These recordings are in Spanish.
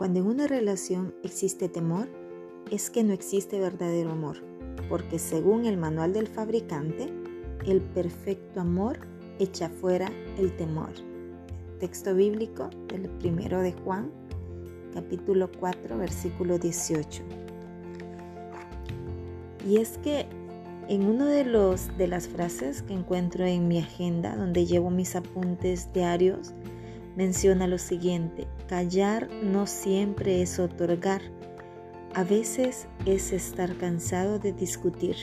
Cuando en una relación existe temor, es que no existe verdadero amor, porque según el manual del fabricante, el perfecto amor echa fuera el temor. Texto bíblico del primero de Juan, capítulo 4, versículo 18. Y es que en una de, de las frases que encuentro en mi agenda, donde llevo mis apuntes diarios, menciona lo siguiente, callar no siempre es otorgar, a veces es estar cansado de discutir.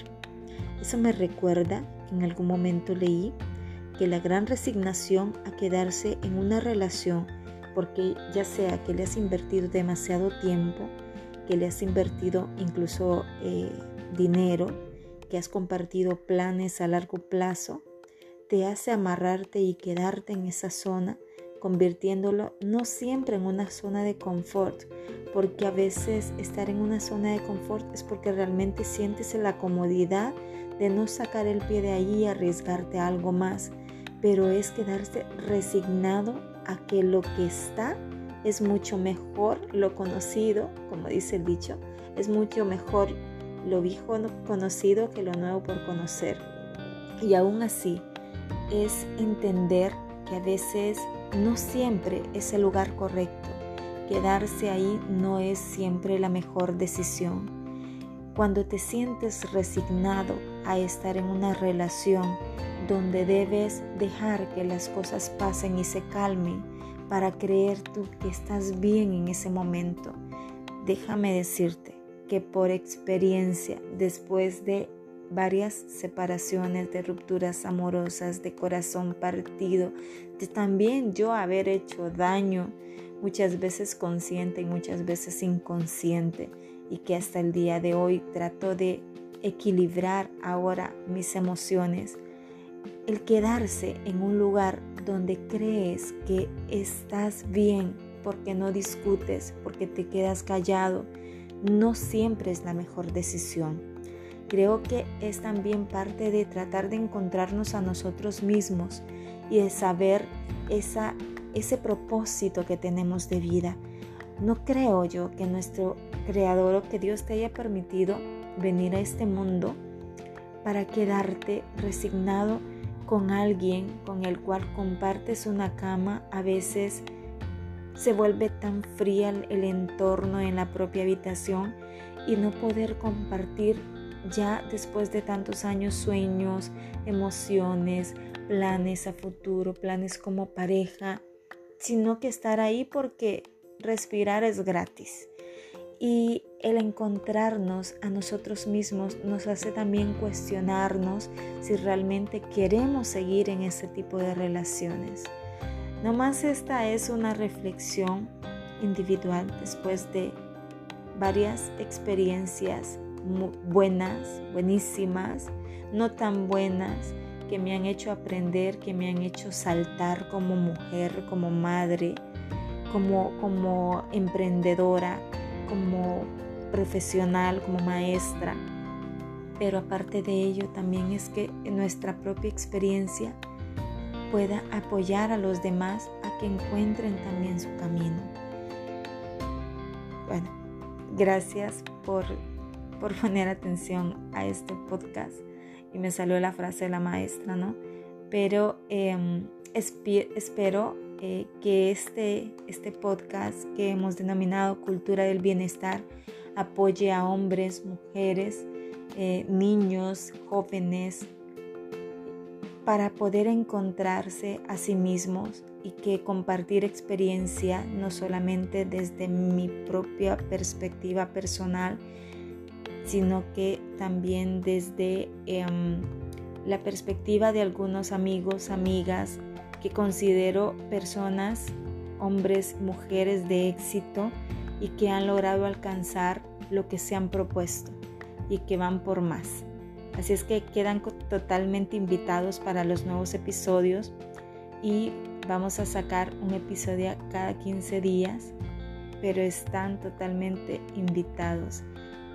Eso me recuerda, en algún momento leí, que la gran resignación a quedarse en una relación, porque ya sea que le has invertido demasiado tiempo, que le has invertido incluso eh, dinero, que has compartido planes a largo plazo, te hace amarrarte y quedarte en esa zona convirtiéndolo no siempre en una zona de confort, porque a veces estar en una zona de confort es porque realmente sientes la comodidad de no sacar el pie de allí y arriesgarte a algo más, pero es quedarse resignado a que lo que está es mucho mejor lo conocido, como dice el dicho, es mucho mejor lo viejo conocido que lo nuevo por conocer. Y aún así es entender que a veces no siempre es el lugar correcto. Quedarse ahí no es siempre la mejor decisión. Cuando te sientes resignado a estar en una relación donde debes dejar que las cosas pasen y se calmen para creer tú que estás bien en ese momento, déjame decirte que por experiencia, después de varias separaciones, de rupturas amorosas, de corazón partido, de también yo haber hecho daño, muchas veces consciente y muchas veces inconsciente, y que hasta el día de hoy trato de equilibrar ahora mis emociones. El quedarse en un lugar donde crees que estás bien porque no discutes, porque te quedas callado, no siempre es la mejor decisión creo que es también parte de tratar de encontrarnos a nosotros mismos y de saber esa, ese propósito que tenemos de vida. No creo yo que nuestro creador o que Dios te haya permitido venir a este mundo para quedarte resignado con alguien con el cual compartes una cama, a veces se vuelve tan fría el entorno en la propia habitación y no poder compartir ya después de tantos años sueños, emociones, planes a futuro, planes como pareja, sino que estar ahí porque respirar es gratis. Y el encontrarnos a nosotros mismos nos hace también cuestionarnos si realmente queremos seguir en ese tipo de relaciones. No más esta es una reflexión individual después de varias experiencias buenas, buenísimas, no tan buenas, que me han hecho aprender, que me han hecho saltar como mujer, como madre, como, como emprendedora, como profesional, como maestra. Pero aparte de ello, también es que nuestra propia experiencia pueda apoyar a los demás a que encuentren también su camino. Bueno, gracias por por poner atención a este podcast y me salió la frase de la maestra, ¿no? Pero em, espero eh, que este, este podcast que hemos denominado Cultura del Bienestar apoye a hombres, mujeres, eh, niños, jóvenes, para poder encontrarse a sí mismos y que compartir experiencia no solamente desde mi propia perspectiva personal, sino que también desde em, la perspectiva de algunos amigos, amigas que considero personas, hombres, mujeres de éxito y que han logrado alcanzar lo que se han propuesto y que van por más. Así es que quedan totalmente invitados para los nuevos episodios y vamos a sacar un episodio cada 15 días, pero están totalmente invitados.